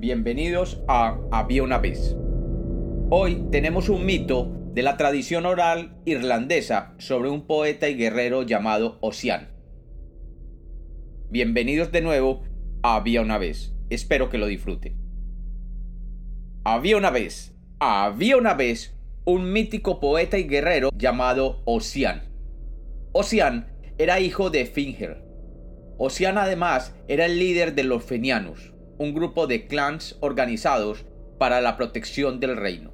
Bienvenidos a Había una vez. Hoy tenemos un mito de la tradición oral irlandesa sobre un poeta y guerrero llamado Ossian. Bienvenidos de nuevo a Había una vez. Espero que lo disfruten. Había una vez, había una vez un mítico poeta y guerrero llamado Ossian. Ossian era hijo de Finger. Ossian además era el líder de los fenianos, un grupo de clans organizados para la protección del reino.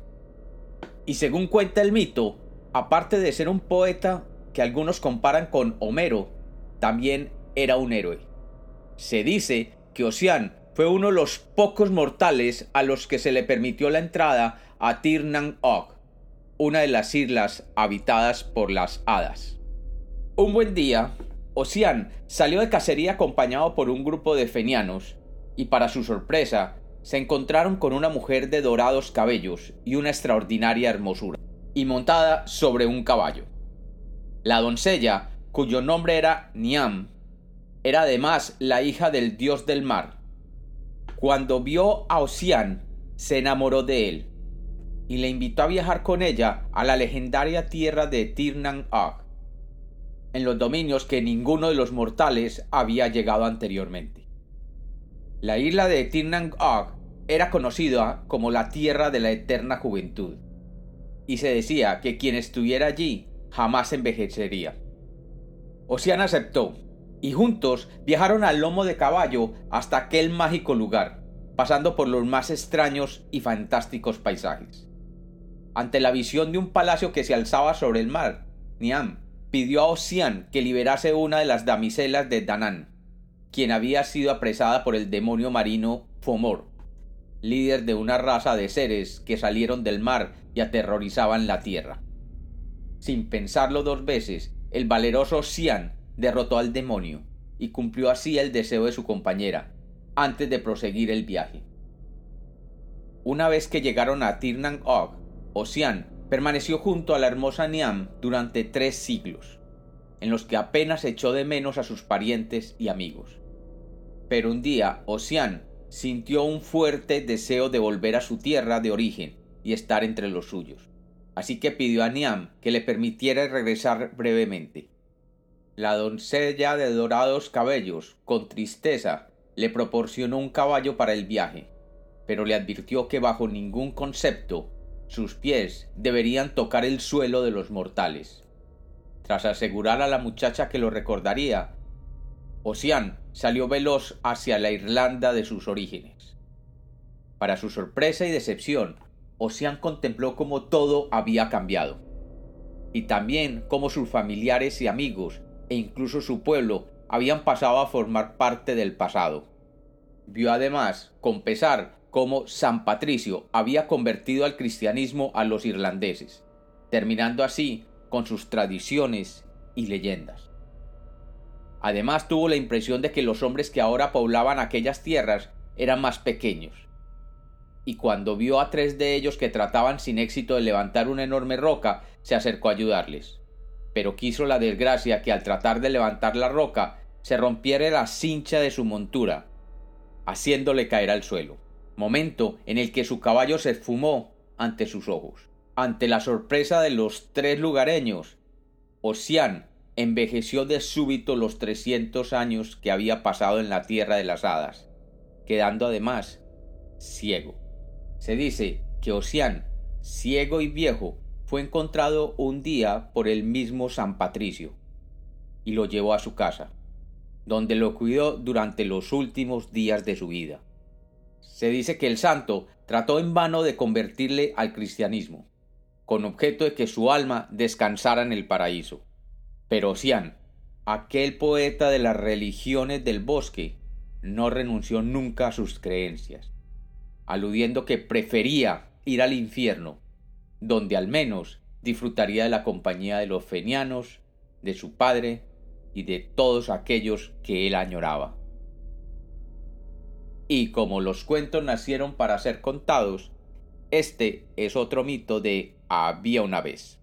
Y según cuenta el mito, aparte de ser un poeta que algunos comparan con Homero, también era un héroe. Se dice que Ossian fue uno de los pocos mortales a los que se le permitió la entrada a Tirnan Og, una de las islas habitadas por las hadas. Un buen día, Ossian salió de cacería acompañado por un grupo de fenianos y para su sorpresa, se encontraron con una mujer de dorados cabellos y una extraordinaria hermosura, y montada sobre un caballo. La doncella, cuyo nombre era Niam, era además la hija del dios del mar. Cuando vio a Ocean, se enamoró de él, y le invitó a viajar con ella a la legendaria tierra de Tirnan Og, en los dominios que ninguno de los mortales había llegado anteriormente. La isla de Tirnang Og era conocida como la tierra de la eterna juventud, y se decía que quien estuviera allí jamás envejecería. Ocean aceptó, y juntos viajaron al lomo de caballo hasta aquel mágico lugar, pasando por los más extraños y fantásticos paisajes. Ante la visión de un palacio que se alzaba sobre el mar, Niam pidió a Ocean que liberase una de las damiselas de Danán, quien había sido apresada por el demonio marino Fomor, líder de una raza de seres que salieron del mar y aterrorizaban la tierra. Sin pensarlo dos veces, el valeroso Xian derrotó al demonio y cumplió así el deseo de su compañera, antes de proseguir el viaje. Una vez que llegaron a Tirnan Og, Ocean permaneció junto a la hermosa Niam durante tres siglos, en los que apenas echó de menos a sus parientes y amigos. Pero un día Ocean sintió un fuerte deseo de volver a su tierra de origen y estar entre los suyos. Así que pidió a Niam que le permitiera regresar brevemente. La doncella de dorados cabellos, con tristeza, le proporcionó un caballo para el viaje, pero le advirtió que bajo ningún concepto sus pies deberían tocar el suelo de los mortales. Tras asegurar a la muchacha que lo recordaría, Ocean salió veloz hacia la Irlanda de sus orígenes. Para su sorpresa y decepción, Ocean contempló cómo todo había cambiado, y también cómo sus familiares y amigos, e incluso su pueblo, habían pasado a formar parte del pasado. Vio además, con pesar, cómo San Patricio había convertido al cristianismo a los irlandeses, terminando así con sus tradiciones y leyendas. Además tuvo la impresión de que los hombres que ahora poblaban aquellas tierras eran más pequeños. Y cuando vio a tres de ellos que trataban sin éxito de levantar una enorme roca, se acercó a ayudarles. Pero quiso la desgracia que al tratar de levantar la roca se rompiera la cincha de su montura, haciéndole caer al suelo, momento en el que su caballo se esfumó ante sus ojos. Ante la sorpresa de los tres lugareños, Ocean envejeció de súbito los trescientos años que había pasado en la tierra de las hadas, quedando además ciego. Se dice que Ocean, ciego y viejo, fue encontrado un día por el mismo San Patricio y lo llevó a su casa, donde lo cuidó durante los últimos días de su vida. Se dice que el santo trató en vano de convertirle al cristianismo, con objeto de que su alma descansara en el paraíso. Pero Ocean, aquel poeta de las religiones del bosque, no renunció nunca a sus creencias, aludiendo que prefería ir al infierno, donde al menos disfrutaría de la compañía de los fenianos, de su padre y de todos aquellos que él añoraba. Y como los cuentos nacieron para ser contados, este es otro mito de había una vez.